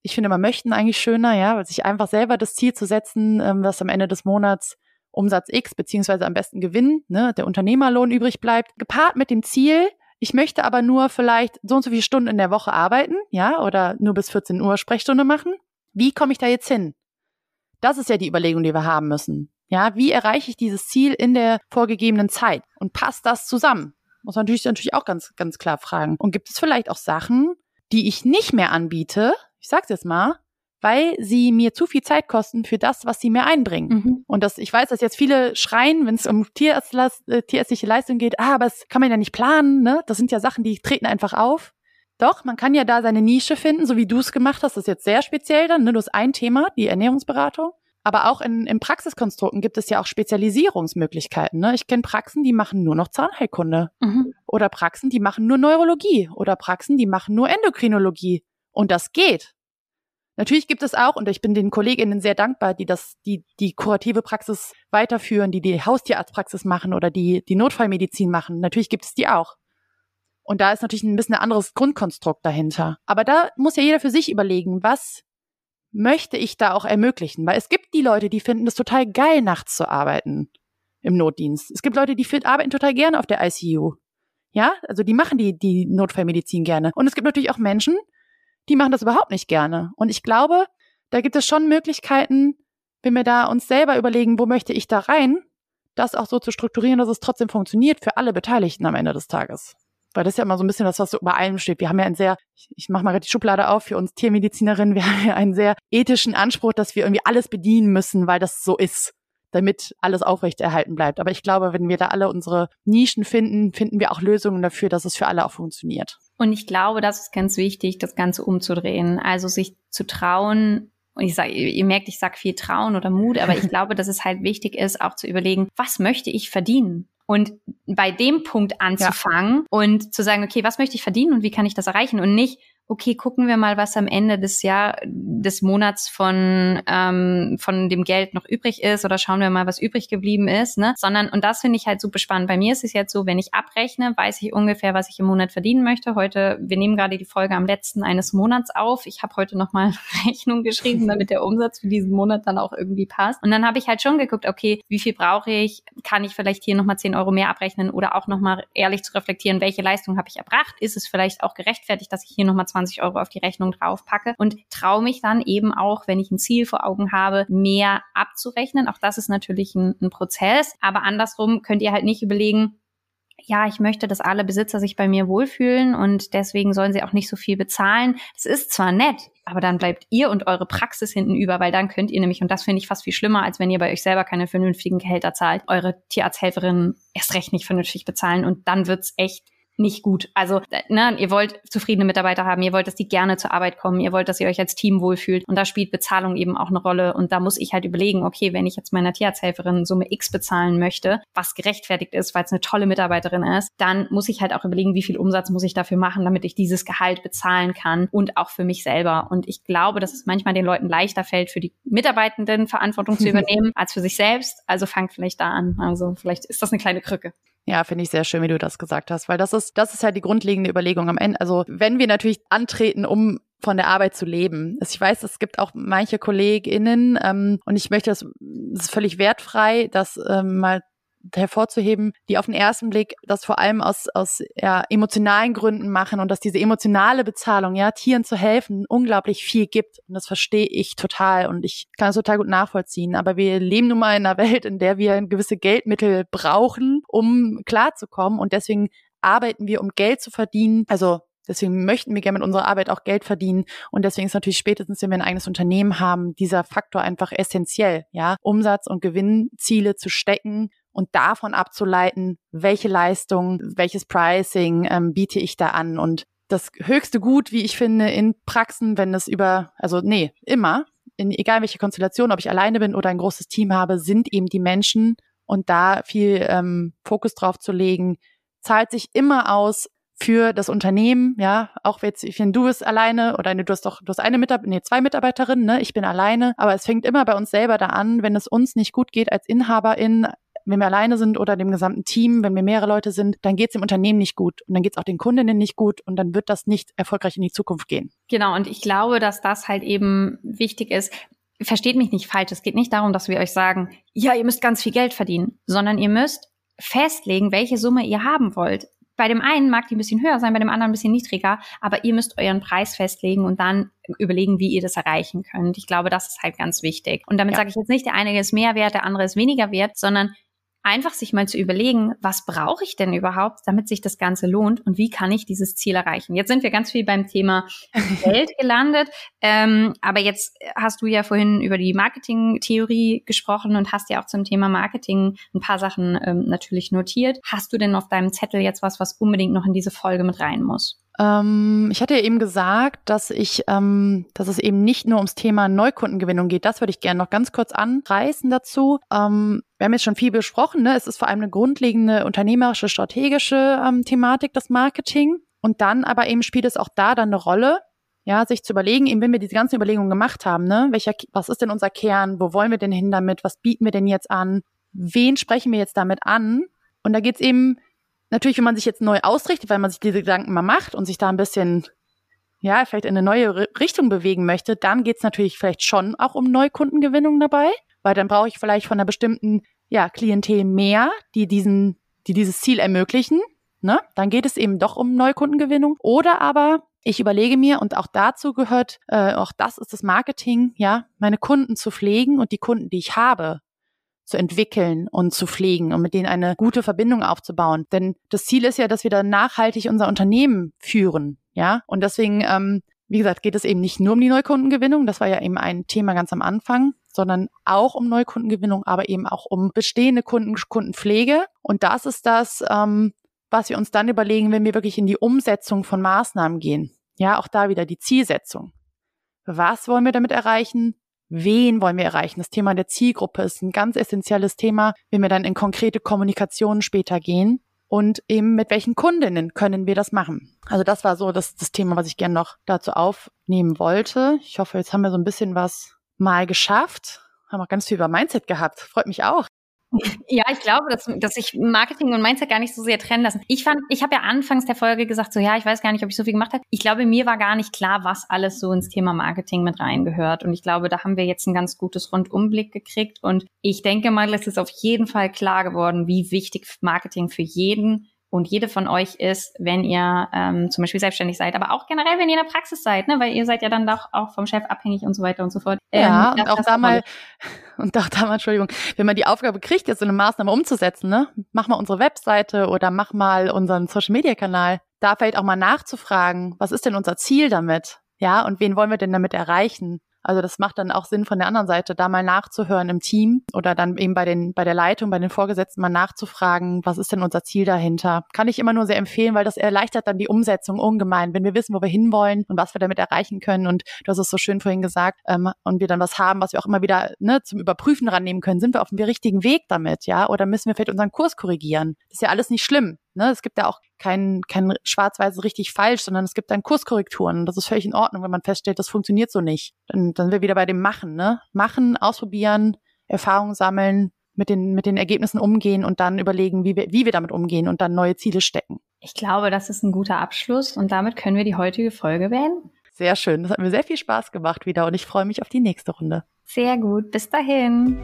Ich finde, man möchten eigentlich schöner, ja, weil sich einfach selber das Ziel zu setzen, ähm, was am Ende des Monats Umsatz X beziehungsweise am besten Gewinn, ne, der Unternehmerlohn übrig bleibt, gepaart mit dem Ziel, ich möchte aber nur vielleicht so und so viele Stunden in der Woche arbeiten, ja, oder nur bis 14 Uhr Sprechstunde machen. Wie komme ich da jetzt hin? Das ist ja die Überlegung, die wir haben müssen. Ja, wie erreiche ich dieses Ziel in der vorgegebenen Zeit? Und passt das zusammen? Muss man natürlich, natürlich auch ganz, ganz klar fragen. Und gibt es vielleicht auch Sachen, die ich nicht mehr anbiete? Ich sag's jetzt mal, weil sie mir zu viel Zeit kosten für das, was sie mir einbringen. Mhm. Und das, ich weiß, dass jetzt viele schreien, wenn es um äh, tierärztliche Leistung geht, ah, aber das kann man ja nicht planen, ne? Das sind ja Sachen, die treten einfach auf. Doch, man kann ja da seine Nische finden, so wie du es gemacht hast. Das ist jetzt sehr speziell dann, ne? Du hast ein Thema, die Ernährungsberatung. Aber auch in, in Praxiskonstrukten gibt es ja auch Spezialisierungsmöglichkeiten. Ne? Ich kenne Praxen, die machen nur noch Zahnheilkunde. Mhm. Oder Praxen, die machen nur Neurologie. Oder Praxen, die machen nur Endokrinologie. Und das geht. Natürlich gibt es auch, und ich bin den Kolleginnen sehr dankbar, die das, die, die kurative Praxis weiterführen, die die Haustierarztpraxis machen oder die, die Notfallmedizin machen. Natürlich gibt es die auch. Und da ist natürlich ein bisschen ein anderes Grundkonstrukt dahinter. Aber da muss ja jeder für sich überlegen, was möchte ich da auch ermöglichen? Weil es gibt die Leute, die finden es total geil, nachts zu arbeiten im Notdienst. Es gibt Leute, die arbeiten total gerne auf der ICU. Ja, also die machen die, die Notfallmedizin gerne. Und es gibt natürlich auch Menschen, die machen das überhaupt nicht gerne. Und ich glaube, da gibt es schon Möglichkeiten, wenn wir da uns selber überlegen, wo möchte ich da rein, das auch so zu strukturieren, dass es trotzdem funktioniert für alle Beteiligten am Ende des Tages. Weil das ist ja immer so ein bisschen das, was so über allem steht. Wir haben ja ein sehr, ich, ich mache mal gerade die Schublade auf für uns Tiermedizinerinnen, wir haben ja einen sehr ethischen Anspruch, dass wir irgendwie alles bedienen müssen, weil das so ist damit alles aufrechterhalten bleibt. Aber ich glaube, wenn wir da alle unsere Nischen finden, finden wir auch Lösungen dafür, dass es für alle auch funktioniert. Und ich glaube, das ist ganz wichtig, das Ganze umzudrehen. Also sich zu trauen, und ich sage, ihr merkt, ich sage viel Trauen oder Mut, aber ich glaube, dass es halt wichtig ist, auch zu überlegen, was möchte ich verdienen? Und bei dem Punkt anzufangen ja. und zu sagen, okay, was möchte ich verdienen und wie kann ich das erreichen? Und nicht, okay, gucken wir mal, was am Ende des Jahr des Monats von ähm, von dem Geld noch übrig ist oder schauen wir mal, was übrig geblieben ist, ne? Sondern und das finde ich halt super spannend. Bei mir ist es jetzt so, wenn ich abrechne, weiß ich ungefähr, was ich im Monat verdienen möchte. Heute, wir nehmen gerade die Folge am letzten eines Monats auf. Ich habe heute noch mal Rechnung geschrieben, damit der Umsatz für diesen Monat dann auch irgendwie passt. Und dann habe ich halt schon geguckt, okay, wie viel brauche ich? Kann ich vielleicht hier noch mal 10 Euro mehr abrechnen oder auch noch mal ehrlich zu reflektieren, welche Leistung habe ich erbracht? Ist es vielleicht auch gerechtfertigt, dass ich hier noch mal 20 Euro auf die Rechnung draufpacke und traue mich dann eben auch, wenn ich ein Ziel vor Augen habe, mehr abzurechnen. Auch das ist natürlich ein, ein Prozess. Aber andersrum könnt ihr halt nicht überlegen, ja, ich möchte, dass alle Besitzer sich bei mir wohlfühlen und deswegen sollen sie auch nicht so viel bezahlen. Das ist zwar nett, aber dann bleibt ihr und eure Praxis hinten über, weil dann könnt ihr nämlich, und das finde ich fast viel schlimmer, als wenn ihr bei euch selber keine vernünftigen Gehälter zahlt, eure Tierarzthelferinnen erst recht nicht vernünftig bezahlen und dann wird's echt nicht gut. Also, ne, ihr wollt zufriedene Mitarbeiter haben, ihr wollt, dass die gerne zur Arbeit kommen, ihr wollt, dass ihr euch als Team wohlfühlt und da spielt Bezahlung eben auch eine Rolle und da muss ich halt überlegen, okay, wenn ich jetzt meiner Tierarzthelferin Summe X bezahlen möchte, was gerechtfertigt ist, weil es eine tolle Mitarbeiterin ist, dann muss ich halt auch überlegen, wie viel Umsatz muss ich dafür machen, damit ich dieses Gehalt bezahlen kann und auch für mich selber. Und ich glaube, dass es manchmal den Leuten leichter fällt, für die Mitarbeitenden Verantwortung zu übernehmen, als für sich selbst. Also fangt vielleicht da an. Also vielleicht ist das eine kleine Krücke. Ja, finde ich sehr schön, wie du das gesagt hast, weil das ist, das ist ja die grundlegende Überlegung am Ende. Also wenn wir natürlich antreten, um von der Arbeit zu leben. Ich weiß, es gibt auch manche KollegInnen, ähm, und ich möchte das, das ist völlig wertfrei, das ähm, mal hervorzuheben, die auf den ersten Blick das vor allem aus, aus ja, emotionalen Gründen machen und dass diese emotionale Bezahlung, ja, Tieren zu helfen, unglaublich viel gibt. Und das verstehe ich total und ich kann es total gut nachvollziehen. Aber wir leben nun mal in einer Welt, in der wir gewisse Geldmittel brauchen, um klarzukommen. Und deswegen arbeiten wir, um Geld zu verdienen. Also Deswegen möchten wir gerne mit unserer Arbeit auch Geld verdienen. Und deswegen ist natürlich spätestens, wenn wir ein eigenes Unternehmen haben, dieser Faktor einfach essentiell, ja, Umsatz- und Gewinnziele zu stecken und davon abzuleiten, welche Leistung, welches Pricing ähm, biete ich da an. Und das höchste Gut, wie ich finde, in Praxen, wenn es über, also nee, immer, in egal welche Konstellation, ob ich alleine bin oder ein großes Team habe, sind eben die Menschen. Und da viel ähm, Fokus drauf zu legen, zahlt sich immer aus für das Unternehmen, ja, auch jetzt, ich finde, du bist alleine oder du hast doch, du hast eine Mitarbeiterin, nee, zwei Mitarbeiterinnen, ne, ich bin alleine, aber es fängt immer bei uns selber da an, wenn es uns nicht gut geht als Inhaberin, wenn wir alleine sind oder dem gesamten Team, wenn wir mehrere Leute sind, dann geht es dem Unternehmen nicht gut und dann geht es auch den Kundinnen nicht gut und dann wird das nicht erfolgreich in die Zukunft gehen. Genau, und ich glaube, dass das halt eben wichtig ist. Versteht mich nicht falsch, es geht nicht darum, dass wir euch sagen, ja, ihr müsst ganz viel Geld verdienen, sondern ihr müsst festlegen, welche Summe ihr haben wollt. Bei dem einen mag die ein bisschen höher sein, bei dem anderen ein bisschen niedriger, aber ihr müsst euren Preis festlegen und dann überlegen, wie ihr das erreichen könnt. Ich glaube, das ist halt ganz wichtig. Und damit ja. sage ich jetzt nicht, der eine ist mehr wert, der andere ist weniger wert, sondern einfach sich mal zu überlegen, was brauche ich denn überhaupt, damit sich das Ganze lohnt und wie kann ich dieses Ziel erreichen. Jetzt sind wir ganz viel beim Thema Geld gelandet, ähm, aber jetzt hast du ja vorhin über die Marketing-Theorie gesprochen und hast ja auch zum Thema Marketing ein paar Sachen ähm, natürlich notiert. Hast du denn auf deinem Zettel jetzt was, was unbedingt noch in diese Folge mit rein muss? Ähm, ich hatte ja eben gesagt, dass ich, ähm, dass es eben nicht nur ums Thema Neukundengewinnung geht. Das würde ich gerne noch ganz kurz anreißen dazu. Ähm, wir haben jetzt schon viel besprochen. Ne? Es ist vor allem eine grundlegende unternehmerische, strategische ähm, Thematik, das Marketing. Und dann aber eben spielt es auch da dann eine Rolle, ja, sich zu überlegen, eben wenn wir diese ganzen Überlegungen gemacht haben, ne, welcher, was ist denn unser Kern, wo wollen wir denn hin damit, was bieten wir denn jetzt an, wen sprechen wir jetzt damit an? Und da geht's eben Natürlich, wenn man sich jetzt neu ausrichtet, weil man sich diese Gedanken mal macht und sich da ein bisschen, ja, vielleicht in eine neue Richtung bewegen möchte, dann geht's natürlich vielleicht schon auch um Neukundengewinnung dabei, weil dann brauche ich vielleicht von einer bestimmten, ja, Klientel mehr, die diesen, die dieses Ziel ermöglichen. Ne? Dann geht es eben doch um Neukundengewinnung. Oder aber ich überlege mir, und auch dazu gehört, äh, auch das ist das Marketing, ja, meine Kunden zu pflegen und die Kunden, die ich habe, zu entwickeln und zu pflegen und mit denen eine gute Verbindung aufzubauen. Denn das Ziel ist ja, dass wir dann nachhaltig unser Unternehmen führen. Ja, und deswegen, ähm, wie gesagt, geht es eben nicht nur um die Neukundengewinnung. Das war ja eben ein Thema ganz am Anfang, sondern auch um Neukundengewinnung, aber eben auch um bestehende Kunden, Kundenpflege. Und das ist das, ähm, was wir uns dann überlegen, wenn wir wirklich in die Umsetzung von Maßnahmen gehen. Ja, auch da wieder die Zielsetzung. Was wollen wir damit erreichen? Wen wollen wir erreichen? Das Thema der Zielgruppe ist ein ganz essentielles Thema, wenn wir dann in konkrete Kommunikation später gehen. Und eben mit welchen Kundinnen können wir das machen? Also das war so das, das Thema, was ich gerne noch dazu aufnehmen wollte. Ich hoffe, jetzt haben wir so ein bisschen was mal geschafft. Haben auch ganz viel über Mindset gehabt. Freut mich auch. Ja, ich glaube, dass, dass sich Marketing und Mindset gar nicht so sehr trennen lassen. Ich fand, ich habe ja anfangs der Folge gesagt, so ja, ich weiß gar nicht, ob ich so viel gemacht habe. Ich glaube, mir war gar nicht klar, was alles so ins Thema Marketing mit reingehört. Und ich glaube, da haben wir jetzt ein ganz gutes Rundumblick gekriegt. Und ich denke mal, es ist auf jeden Fall klar geworden, wie wichtig Marketing für jeden und jede von euch ist, wenn ihr ähm, zum Beispiel selbstständig seid, aber auch generell, wenn ihr in der Praxis seid, ne? weil ihr seid ja dann doch auch vom Chef abhängig und so weiter und so fort. Ja, ähm, und auch da mal, und auch da mal, Entschuldigung, wenn man die Aufgabe kriegt, jetzt so eine Maßnahme umzusetzen, ne? mach mal unsere Webseite oder mach mal unseren Social-Media-Kanal, da vielleicht auch mal nachzufragen, was ist denn unser Ziel damit? Ja, und wen wollen wir denn damit erreichen? Also das macht dann auch Sinn von der anderen Seite, da mal nachzuhören im Team oder dann eben bei den, bei der Leitung, bei den Vorgesetzten mal nachzufragen, was ist denn unser Ziel dahinter? Kann ich immer nur sehr empfehlen, weil das erleichtert dann die Umsetzung ungemein, wenn wir wissen, wo wir hinwollen und was wir damit erreichen können. Und du hast es so schön vorhin gesagt, ähm, und wir dann was haben, was wir auch immer wieder ne, zum Überprüfen rannehmen können. Sind wir auf dem richtigen Weg damit, ja? Oder müssen wir vielleicht unseren Kurs korrigieren? Das ist ja alles nicht schlimm. Ne? Es gibt ja auch kein, kein schwarz-weiß richtig falsch, sondern es gibt dann Kurskorrekturen. Das ist völlig in Ordnung, wenn man feststellt, das funktioniert so nicht. Dann, dann sind wir wieder bei dem Machen. Ne? Machen, ausprobieren, Erfahrungen sammeln, mit den, mit den Ergebnissen umgehen und dann überlegen, wie wir, wie wir damit umgehen und dann neue Ziele stecken. Ich glaube, das ist ein guter Abschluss und damit können wir die heutige Folge beenden. Sehr schön. Das hat mir sehr viel Spaß gemacht wieder und ich freue mich auf die nächste Runde. Sehr gut. Bis dahin.